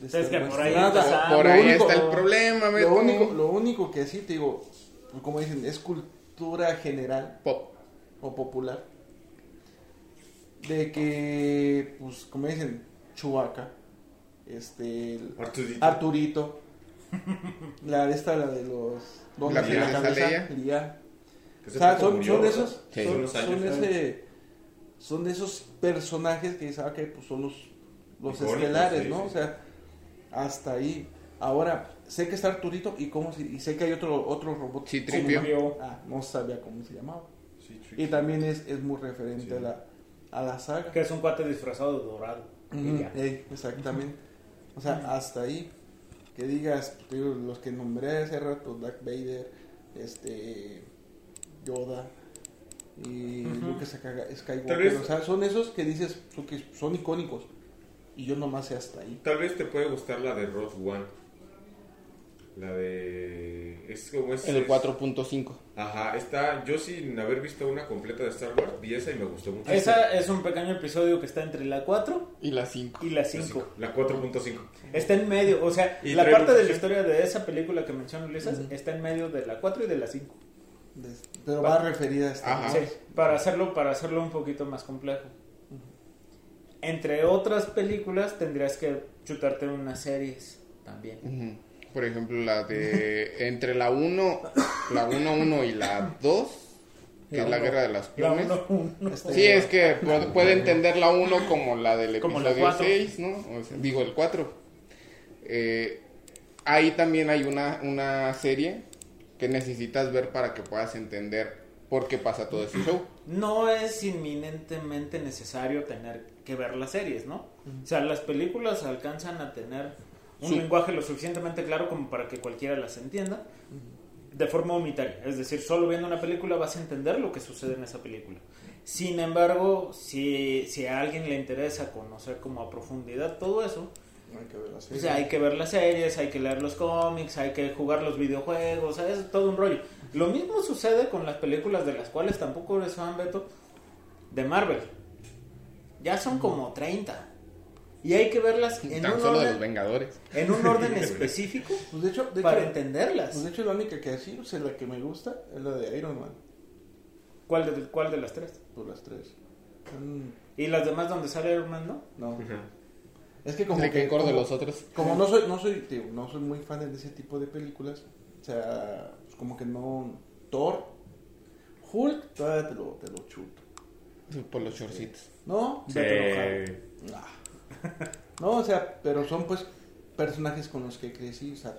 de Star que Wars. por ahí Nada. Por ahí único- está el problema, Lo único, lo único que sí te digo, como dicen, es cultura general Pop. o popular. De que, pues, como dicen, Chubaca, este, Arturito. Arturito, la de esta, la de los dos La la cabeza. Que O sea, son, murió, son de esos, Sí. son, Son ese, son de esos personajes que dices, ah, ok, pues son los, los Icónicos, estelares, sí, ¿no? sí. O sea, hasta ahí. Ahora, sé que está Arturito y cómo y sé que hay otro otro robot. Sí. Ah, no sabía cómo se llamaba. Y también es, es muy referente Sí. a la a la saga. Que es un cuate disfrazado de dorado. Ya. ey, exactamente. O sea, hasta ahí. Que digas, los que nombré hace rato, Darth Vader, este, Yoda y Ujú. Luke Skywalker. O sea, son esos que dices que son icónicos. Y yo nomás sé hasta ahí. Tal vez te puede gustar la de Rogue One. La de... Es como es... El es- 4.5. Ajá, está... Yo sin haber visto una completa de Star Wars, vi esa y me gustó mucho. Esa es un pequeño episodio que está entre la 4 Y la 5. y la La 5. cinco, La 4.5. Está en medio, o sea, Y la parte de la historia de esa película que menciona Ulises Ujú. está en medio de la 4 y de la 5. Des- Pero va referida a esta. Ajá. Sí, para hacerlo, para hacerlo un poquito más complejo. Entre otras películas tendrías que chutarte unas series también. Ujú. Por ejemplo, la de entre la 1, la 1.1 y la 2, que es la uno- guerra de las La uno, uno. Este- Sí, es que puede, puede entender la 1 como la del la episodio cuatro. 6, ¿no? O sea, digo, el 4. Eh, ahí también hay una, una serie que necesitas ver para que puedas entender por qué pasa todo ese show. No es inminentemente necesario tener que ver las series, ¿no? O sea, las películas alcanzan a tener un Sí. lenguaje lo suficientemente claro como para que cualquiera las entienda de forma unitaria. Es decir, solo viendo una película vas a entender lo que sucede en esa película. Sin embargo, si, si a alguien le interesa conocer como a profundidad todo eso, Hay que ver la o sea, hay que ver las series, hay que leer los cómics, hay que jugar los videojuegos, es todo un rollo. Lo mismo sucede con las películas de las cuales tampoco eres fan, Beto, de Marvel. Ya son como 30. Y hay que verlas en Tan un, solo de los orden, Vengadores. en un orden específico Pues de hecho, de para hecho, entenderlas. pues de hecho la única que así, o sea, la que me gusta es la de Iron Man. ¿Cuál, de, ¿Cuál de las tres? Por las tres. Mm, Y las demás donde sale Iron Man, ¿no? no. Es que como que que de como, los otros. como no soy no soy digo, no soy muy fan de ese tipo de películas, o sea, pues como que no Thor, Hulk, todavía te lo, te lo chuto. Por los shortcitos. ¿No? Sí. Vete Nah. No, o sea, pero son pues personajes con los que crecí, o sea,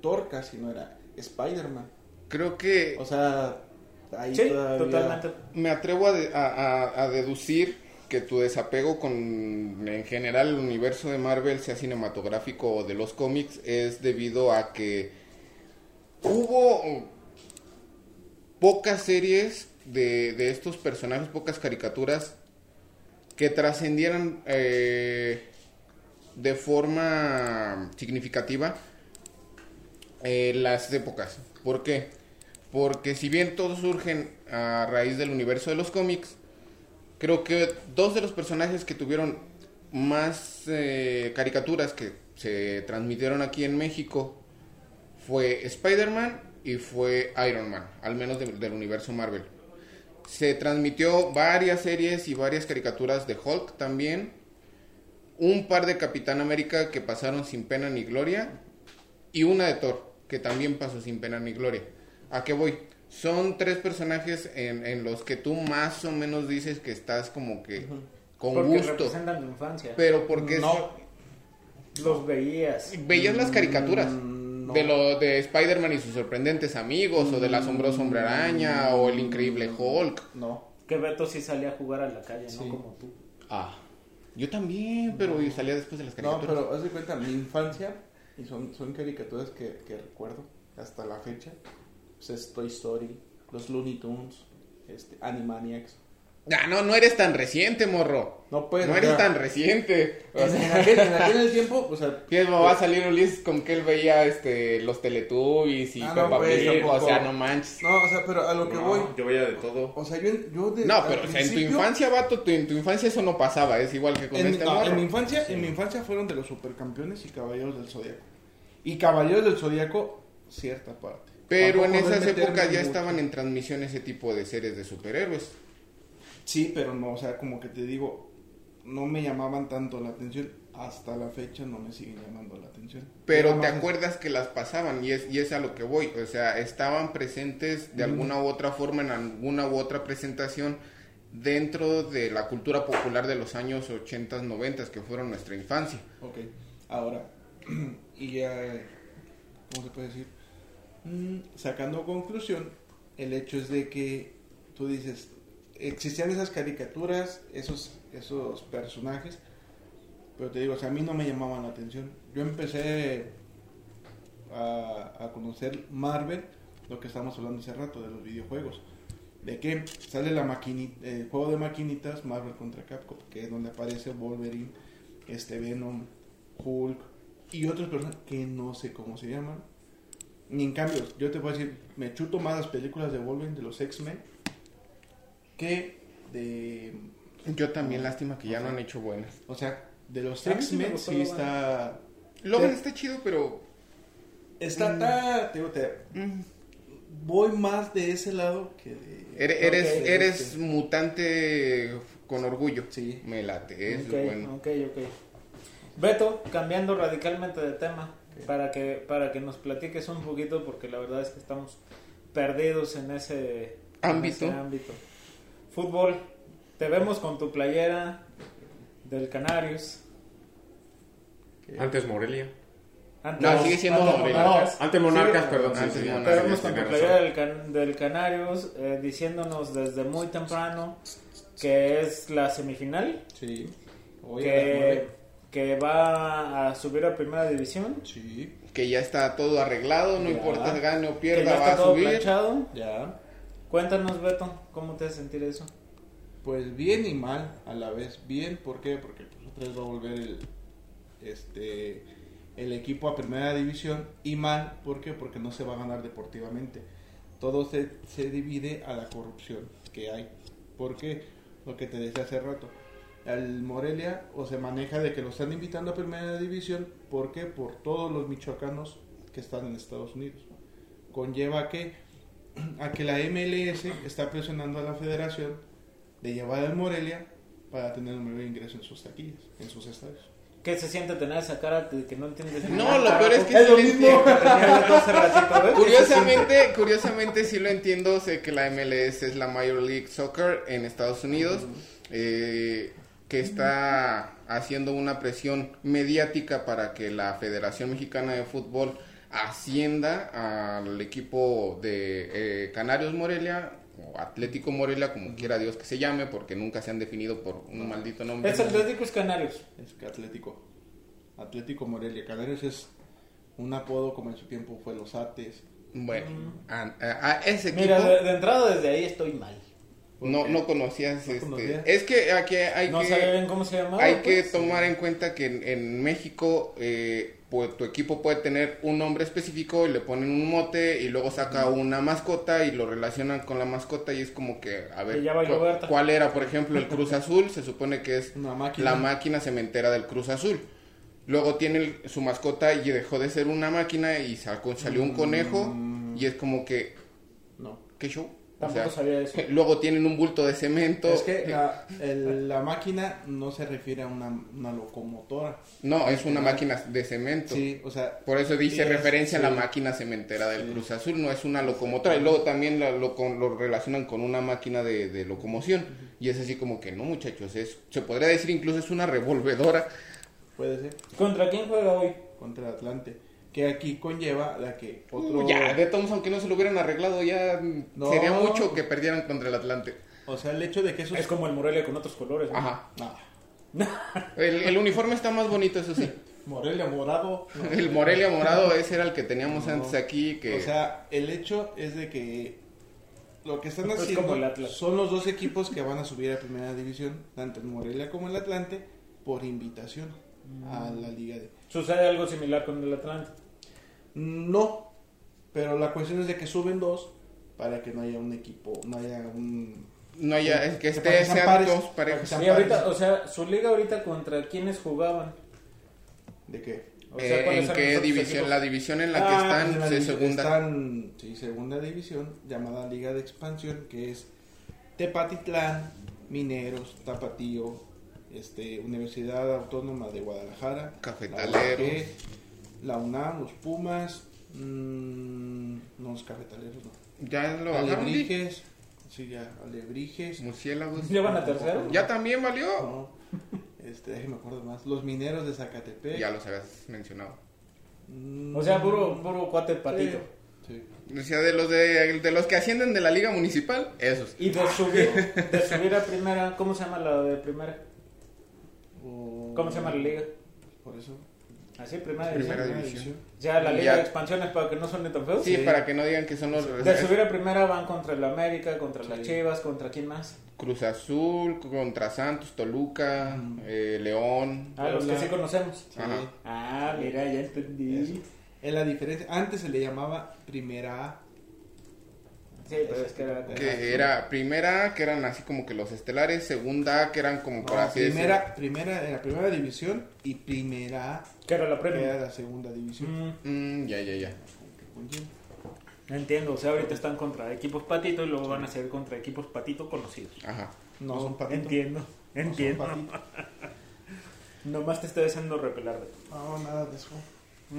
Thor casi no era Spider-Man. Creo que O sea, ahí Sí, todavía... totalmente. me atrevo a, de- a- a- a deducir que tu desapego con en general el universo de Marvel, sea cinematográfico o de los cómics, es debido a que hubo pocas series de, de estos personajes, pocas caricaturas que trascendieran eh, de forma significativa eh, las épocas. ¿Por qué? Porque si bien todos surgen a raíz del universo de los cómics, creo que dos de los personajes que tuvieron más eh, caricaturas que se transmitieron aquí en México fue Spider-Man y fue Iron Man, al menos de- del universo Marvel. Se transmitió varias series y varias caricaturas de Hulk también. Un par de Capitán América que pasaron sin pena ni gloria. Y una de Thor, que también pasó sin pena ni gloria. ¿A qué voy? Son tres personajes en, en los que tú más o menos dices que estás como que con Porque gusto. representan tu infancia. Pero porque No. Los veías. veías las caricaturas Mm, no. de lo de Spider-Man y sus sorprendentes amigos o del asombroso hombre araña o el increíble Hulk. No. Que Beto sí salía a jugar a la calle, Sí. no como tú. Ah, yo también, pero yo salía después de las No, caricaturas. pero haz de cuenta, mi infancia, y son, son caricaturas que, que recuerdo hasta la fecha, pues es Toy Story, los Looney Tunes, este, Animaniacs. Ah, no, no eres tan reciente, morro. No, pues, no eres tan reciente. O En, sea, en aquel, en aquel tiempo, o sea, ¿Qué va a salir Ulises con que él veía este los Teletubbies y Ah, Peppa no, pues, Pig? O sea, no manches. no, o sea, pero a lo que No, voy, Yo veía de todo. o sea, yo, yo de, No, pero o sea, en tu infancia, vato, tu- en tu infancia eso no pasaba, es igual que con En, este no, morro. en mi infancia, en mi infancia fueron de los supercampeones y caballeros del zodiaco. Y caballeros del zodiaco, cierta parte. Pero en esas épocas ya mucho. estaban en transmisión ese tipo de series de superhéroes. Sí, pero no, o sea, como que te digo, no me llamaban tanto la atención. Hasta la fecha no me siguen llamando la atención. Pero te acuerdas que las pasaban y es, y es a lo que voy. O sea, estaban presentes de alguna u otra forma en alguna u otra presentación dentro de la cultura popular de los años 80, 90, que fueron nuestra infancia. Ok, ahora, y ya, ¿cómo se puede decir? Mm, sacando conclusión, el hecho es de que tú dices, existían esas caricaturas, esos, esos personajes, pero te digo, a mí no me llamaban la atención. Yo empecé a, a conocer Marvel, lo que estábamos hablando hace rato, de los videojuegos. De que sale la maquinita, el juego de maquinitas Marvel contra Capcom, que es donde aparece Wolverine, este Venom, Hulk y otros personajes que no sé cómo se llaman. Y en cambio, yo te puedo decir, me chuto más las películas de Wolverine, de los X-Men, que de... Yo también, lástima que ya no han hecho buenas. O sea, de los X-Men sí está... Logan Te- está chido, pero... Está, te digo, te- mm, voy más de ese lado que de... Eres, eres, ok. mutante con orgullo. Sí. Me late, es bueno. ok, ok. Beto, cambiando radicalmente de tema, para que para que nos platiques un poquito, porque la verdad es que estamos perdidos en ese Ámbito. en ese ámbito. Fútbol, te vemos con tu playera del Canarios. Antes Morelia. Antes- No, sigue siendo antes. Monarcas. Antes Monarcas, Sí, perdón. sí, antes sí, sí, Monarcas. Te vemos con tu playera del, can- del Canarios, eh, diciéndonos desde muy temprano que es la semifinal, Sí. Hoy a que, que va a subir a primera división. Sí, Que ya está todo arreglado, no Ya. importa si gane o que pierda, ya va está a todo subir. planchado. ya. Cuéntanos, Beto, ¿cómo te hace sentir eso? Pues bien y mal a la vez. Bien, ¿por qué? Porque pues, va a volver el, este, el equipo a primera división. Y mal, ¿por qué? Porque no se va a ganar deportivamente. Todo se, se divide a la corrupción que hay. ¿Por qué? Lo que te decía hace rato. Al Morelia o se maneja de que lo están invitando a primera división. ¿Por qué? Por todos los michoacanos que están en Estados Unidos. Conlleva que a que la MLS está presionando a la federación de llevar al Morelia para tener un mayor ingreso en sus taquillas, en sus estadios. ¿Qué se siente tener esa cara de que no entiendes? No, lo peor es que Es sí lo mismo. Curiosamente, curiosamente sí lo entiendo, sé que la MLS es la Major League Soccer en Estados Unidos, eh, que está haciendo una presión mediática para que la Federación Mexicana de Fútbol ascienda al equipo de eh, Canarios Morelia o Atlético Morelia, como quiera Dios que se llame, porque nunca se han definido por un maldito nombre. Es Atléticos Canarios. Es que Atlético. Atlético Morelia. Canarios es un apodo como en su tiempo fue Los Ates. Bueno, a, a- a ese equipo... Mira, de, de entrada desde ahí estoy mal. No, no conocías ¿No este. conocías? Es que aquí hay No que cómo se llamaba. hay que pues. tomar en cuenta que en, en México eh, pues, tu equipo puede tener un nombre específico y le ponen un mote y luego saca una mascota y lo relacionan con la mascota y es como que a ver cu- cuál era por ejemplo el Cruz Azul se supone que es Una máquina. la máquina cementera del Cruz Azul luego tiene el- su mascota y dejó de ser una máquina y sacó, salió un conejo Mm. y es como que No. qué show O Tampoco sea, sabía eso. luego tienen un bulto de cemento Es que la, el- la máquina no se refiere a una, una locomotora. No, es una máquina de cemento. Sí, o sea, Por eso dice es- referencia a la máquina cementera del Sí. Cruz Azul, no es una locomotora. Y luego también la- lo, con- lo relacionan con una máquina de, de locomoción. Y es así como que no, muchachos, es, se podría decir incluso es una revolvedora. puede ser ¿Contra quién juega hoy? contra Atlante. Que aquí conlleva la que otro. Uh, ya, de todos, aunque no se lo hubieran arreglado, ya mm, No. sería mucho que perdieran contra el Atlante. O sea, el hecho de que eso Es como el Morelia con otros colores. ¿no? Ajá. El, el uniforme está más bonito, eso sí. Morelia morado. no. El Morelia morado, ese era el que teníamos No. antes aquí. que O sea, el hecho es de que lo que están Es haciendo son los dos equipos que van a subir a primera división, tanto el Morelia como el Atlante, por invitación a la liga de... Sucede algo similar con el Atlante. No, pero la cuestión es de que suben dos para que no haya un equipo, no haya un... no haya, es que Que esté, para que sean pares, dos para que parejas. sean Y ahorita, o sea, su liga ahorita contra quiénes jugaban. ¿De qué? O sea, Eh, ¿cuáles ¿En qué división? La división en la que Ah, están en la segunda. Están, sí, segunda división, llamada Liga de Expansión, que es Tepatitlán, Mineros, Tapatío, este, Universidad Autónoma de Guadalajara, Cafetaleros. La UNAM, los Pumas, mm, no, los Cafetaleros, no. Ya lo bajaron. Alebrijes, sí, ya, Alebrijes. Murciélagos. ¿Ya van a tercero? Ya también valió. No, este, déjeme acuerdo más. Los Mineros de Zacatepec. Ya los habías mencionado. Mm, O sea, puro, puro cuate patito. Sí. O sea, de los de, de los que ascienden de la liga municipal, esos. Y de subir, de subir a primera, ¿cómo se llama la de primera? ¿Cómo se llama la liga? Por eso. Así, primera, Primera división. división. Ya la Y liga ya- de expansiones para que no suene tan feo. Sí, Sí. para que no digan que son los De subir a primera van contra el América, contra las. Chivas, contra quién más. Cruz Azul, contra Santos, Toluca, Mm. eh, León. Ah, los que sí conocemos. Sí. Ajá. Ah, mira, ya entendí. Eso. Es la diferencia. Antes se le llamaba Primera A. Sí, pero es que era... Que era primera, que eran así como que los estelares, segunda, que eran como por No, así primera, primera, era primera división y Primera A, Que era la que era la segunda división. Mm. Mm, ya, ya, ya. entiendo, o sea, ahorita están contra equipos patito y luego van a ser contra equipos patito conocidos. Ajá. No son patitos. Entiendo, No entiendo. patitos. Nomás te estoy haciendo repelar de No, nada de eso.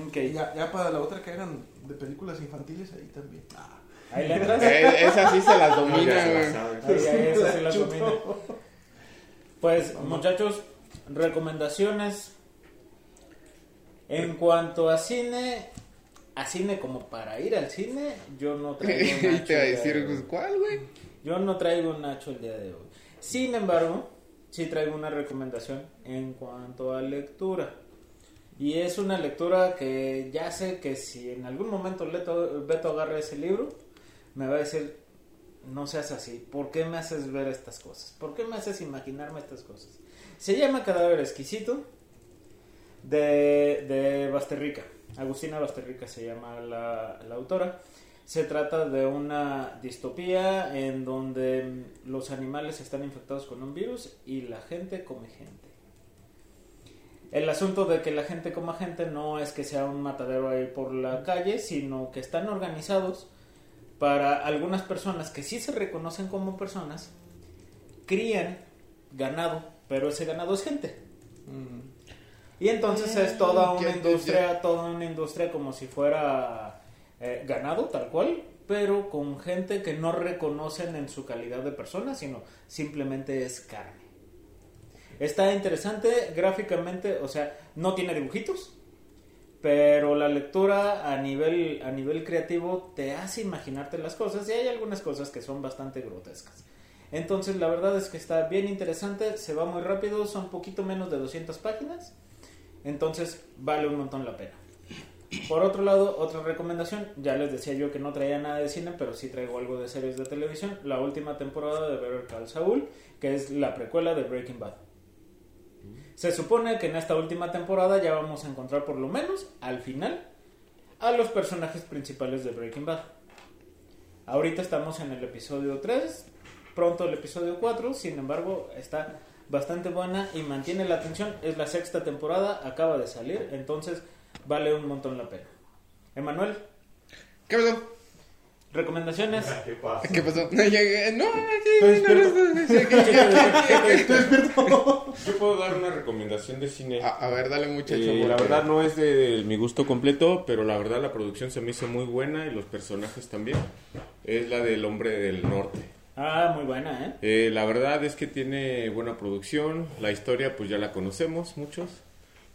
Ok, Y ya, ya para la otra que eran de películas infantiles, ahí también. Ah. ahí le entras. Eh, esas sí se las No, domina, ya se la güey. sabe. Ahí, ahí, eso sí las domina. Pues, muchachos, recomendaciones. En cuanto a cine, a cine como para ir al cine, yo no traigo y Nacho te a decir, de pues. ¿cuál, güey? Yo no traigo un Nacho el día de hoy. Sin embargo, sí traigo una recomendación en cuanto a lectura. Y es una lectura que ya sé que si en algún momento Leto- Beto agarra ese libro, me va a decir, no seas así, ¿por qué me haces ver estas cosas? ¿Por qué me haces imaginarme estas cosas? Se llama Cadáver Exquisito de, de Basterrica. Agustina Basterrica se llama la, la autora. Se trata de una distopía en donde los animales están infectados con un virus y la gente come gente. El asunto de que la gente coma gente no es que sea un matadero ahí por la calle, sino que están organizados para algunas personas que sí se reconocen como personas, crían ganado, pero ese ganado es gente. Mm. Y entonces Mm, es toda una industria, toda una industria como si fuera eh, ganado, tal cual, pero con gente que no reconocen en su calidad de persona, sino simplemente es carne. Está interesante gráficamente, o sea, no tiene dibujitos, pero la lectura a nivel, a nivel creativo te hace imaginarte las cosas y hay algunas cosas que son bastante grotescas. Entonces la verdad es que está bien interesante, se va muy rápido, son poquito menos de 200 páginas, entonces vale un montón la pena. Por otro lado, otra recomendación, ya les decía yo que no traía nada de cine, pero sí traigo algo de series de televisión, la última temporada de Better Call Saul, que es la precuela de Breaking Bad. Se supone que en esta última temporada ya vamos a encontrar por lo menos al final a los personajes principales de Breaking Bad. Ahorita estamos en el episodio 3, pronto el episodio 4, sin embargo está bastante buena y mantiene la atención. Es la sexta temporada, acaba de salir, entonces vale un montón la pena. Emanuel, ¿Qué pasó? recomendaciones. ¿Qué pasa? ¿Qué pasó? No, llegué- no, no, Yo puedo dar una recomendación de cine. A, a ver, dale muchacho. Eh, la verdad no es de mi gusto completo, pero la verdad la producción se me hizo muy buena y los personajes también. Es la del hombre del norte. Ah, muy buena, ¿eh? Eh, la verdad es que tiene buena producción. La historia pues ya la conocemos muchos,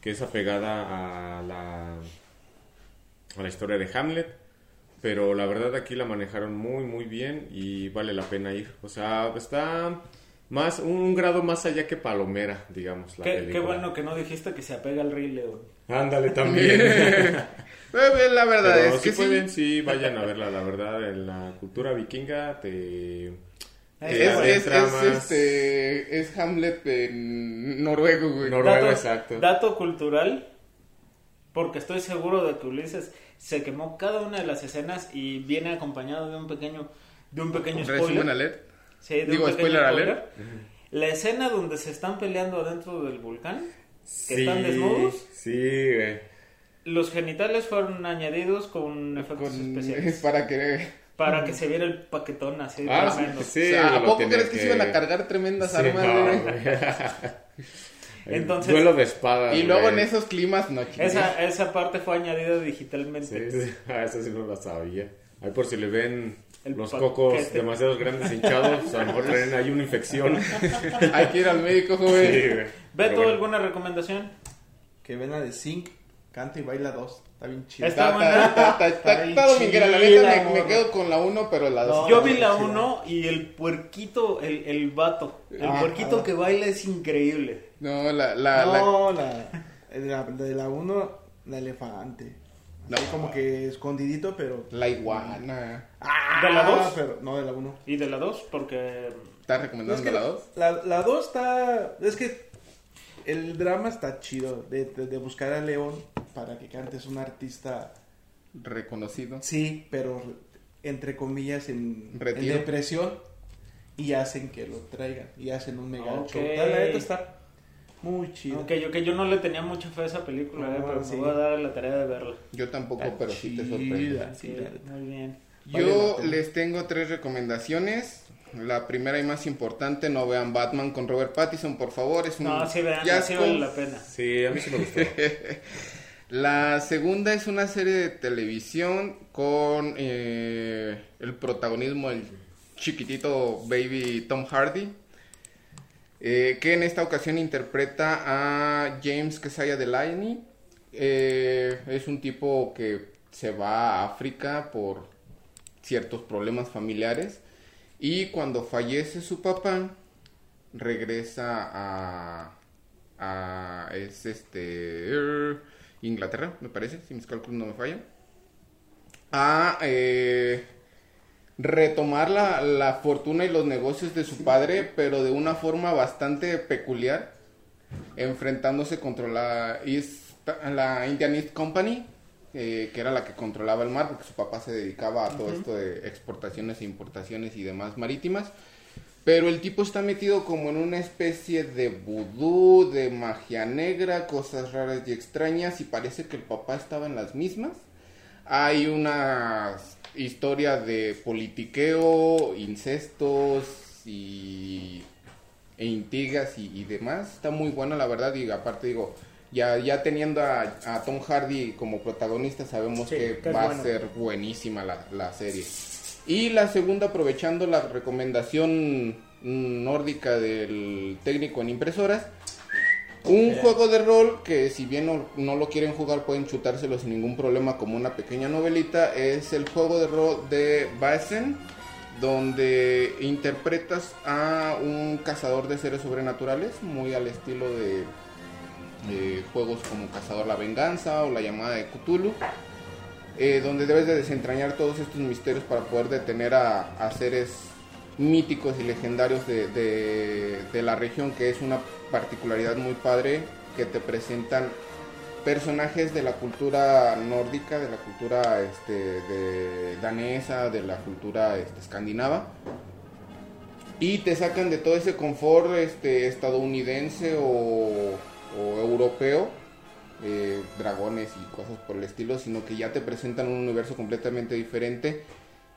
que es apegada a la, a la historia de Hamlet. Pero la verdad aquí la manejaron muy muy bien y vale la pena ir. O sea, está más un grado más allá que Palomera, digamos. La Qué, qué bueno que no dijiste que se apega al Rey León. Ándale también. Eh, La verdad Pero es si que pueden, sí. sí, vayan a verla. La verdad, en la cultura vikinga te... Es, es, este, es Hamlet en noruego, güey. Noruego, exacto. dato cultural, porque estoy seguro de que Ulises se quemó cada una de las escenas y viene acompañado de un pequeño, de un pequeño spoiler. alert. Sí, de un Digo, pequeño spoiler alert. La escena donde se están peleando adentro del volcán, que Sí, están desnudos, Sí, güey. los genitales fueron añadidos con efectos Con, especiales para que... para que se viera el paquetón así Ah, tremendo. sí, o sea, ¿A poco crees que, se iban a cargar tremendas Sí, armas, no, Entonces- Duelo de espadas. Y luego en güey. esos climas, no. Esa, esa parte fue añadida digitalmente. Sí, sí. Ah, esa sí no la sabía. Ahí por si le ven El los cocos demasiado grandes hinchados, a lo mejor traen ahí una infección. Hay que ir al médico, Sí, joven. güey. ¿Beto, Pero bueno. alguna recomendación? Que ven la de Zinc, canta y baila dos. Está bien chido. Está Está, buena. está, está, está, Está está dominguera. La chida, neta me, quedo con la 1, pero la 2. No, Yo vi la sí. 1 y el puerquito, el, el vato, el Ah, puerquito ah. que baila es increíble. No, la, la, la- no, la, de la, de la uno, la elefante. No. Ahí como que escondidito, pero... la iguana. Ah, ¿De la dos? Pero, no, de la 1. Y de la 2, porque... ¿Estás recomendando Es que la 2? la, la 2 está... Es que el drama está chido de, de, de buscar a León para que cante. Es un artista... Reconocido. Sí, pero entre comillas en, en depresión. Y hacen que lo traigan. Y hacen un mega Ok. show. La neta está muy chido. Ok, yo que yo no le tenía mucha fe a esa película, No, eh, pero sí. me voy a dar la tarea de verla. Yo tampoco, Está pero sí te sorprende. Sí, muy bien. Vale Yo pena. les tengo tres recomendaciones. La primera y más importante, no vean Batman con Robert Pattinson, por favor. Es un No, sí vean, sí vale la pena. Sí, a mí sí me gustó. La segunda es una serie de televisión con eh, el protagonismo del chiquitito baby Tom Hardy, eh, que en esta ocasión interpreta a James Kesaya Delaney. Eh, es un tipo que se va a África por ciertos problemas familiares y cuando fallece su papá regresa a, a es este er, Inglaterra, me parece, si mis cálculos no me fallan, a eh, retomar la, la fortuna y los negocios de su padre, pero de una forma bastante peculiar, enfrentándose contra la, East- la Indian East Company, eh, que era la que controlaba el mar, porque su papá se dedicaba a todo esto de exportaciones e importaciones y demás marítimas. Pero el tipo está metido como en una especie de vudú, de magia negra, cosas raras y extrañas, y parece que el papá estaba en las mismas. Hay una historia de politiqueo, incestos y, e intrigas y, y demás. Está muy buena la verdad y aparte digo, Ya, ya teniendo a, a Tom Hardy como protagonista, sabemos Sí, que va bueno. a ser buenísima la, la serie. Y la segunda, aprovechando la recomendación nórdica del técnico en impresoras, un juego de rol que si bien no, no lo quieren jugar pueden chutárselo sin ningún problema como una pequeña novelita, es el juego de rol de Baesen, donde interpretas a un cazador de seres sobrenaturales, muy al estilo de juegos como Cazador la Venganza o La Llamada de Cthulhu, eh, donde debes de desentrañar todos estos misterios para poder detener a, a seres míticos y legendarios de, de- la región, que es una particularidad muy padre que te presentan personajes de la cultura nórdica, de la cultura este, danesa, de la cultura este, escandinava, y te sacan de todo ese confort este, estadounidense o, o europeo, eh, dragones y cosas por el estilo, sino que ya te presentan un universo completamente diferente.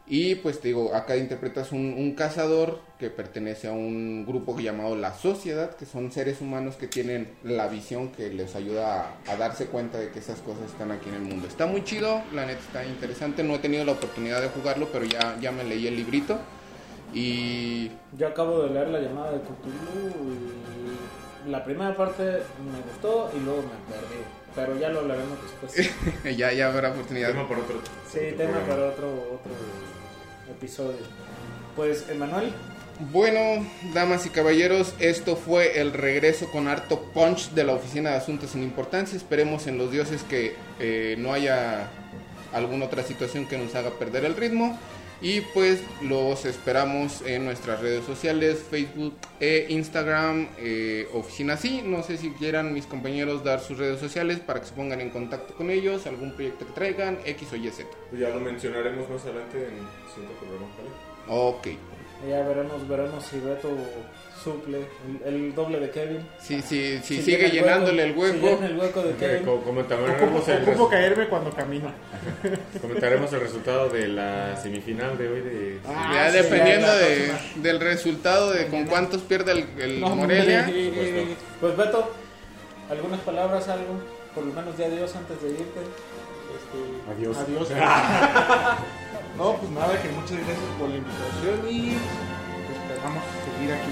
Y pues te digo, acá interpretas un, cazador que pertenece a un grupo llamado la sociedad, que son seres humanos que tienen la visión que les ayuda a, a darse cuenta de que esas cosas están aquí en el mundo. Está muy chido, la neta está interesante, no he tenido la oportunidad de jugarlo, pero ya, ya me leí el librito. Y Yo acabo de leer la llamada de Cthulhu y la primera parte me gustó y luego me perdí. Pero ya lo hablaremos después. ya, ya habrá oportunidad. Tema por otro. Sí, otro tema programa. para otro, otro episodio. Pues, Emanuel, Bueno, damas y caballeros, esto fue el regreso con harto punch de la Oficina de Asuntos sin Importancia. Esperemos en los dioses que eh, no haya alguna otra situación que nos haga perder el ritmo. Y pues los esperamos en nuestras redes sociales, Facebook e Instagram, eh, Oficina Sí. No sé si quieran mis compañeros dar sus redes sociales para que se pongan en contacto con ellos, algún proyecto que traigan, X o Y, Z. Pues ya lo mencionaremos más adelante en el siguiente programa. ¿vale? Ok. ya veremos, veremos si Beto suple el, el doble de Kevin. Si, si, si Si sigue llena el llenándole el Si hueco. el hueco de Ok, Kevin. co- Ocupo, comentaremos, el ocupo caerme cuando camino. comentaremos el resultado de la semifinal de hoy de... Ah, ya sí, dependiendo ya, de, del resultado de con cuántos pierde el, el No, Morelia. Pues Beto, algunas palabras, algo, por lo menos de adiós antes de irte. Este, Adiós. Adiós. no, pues nada, que muchas gracias por la invitación y esperamos seguir aquí.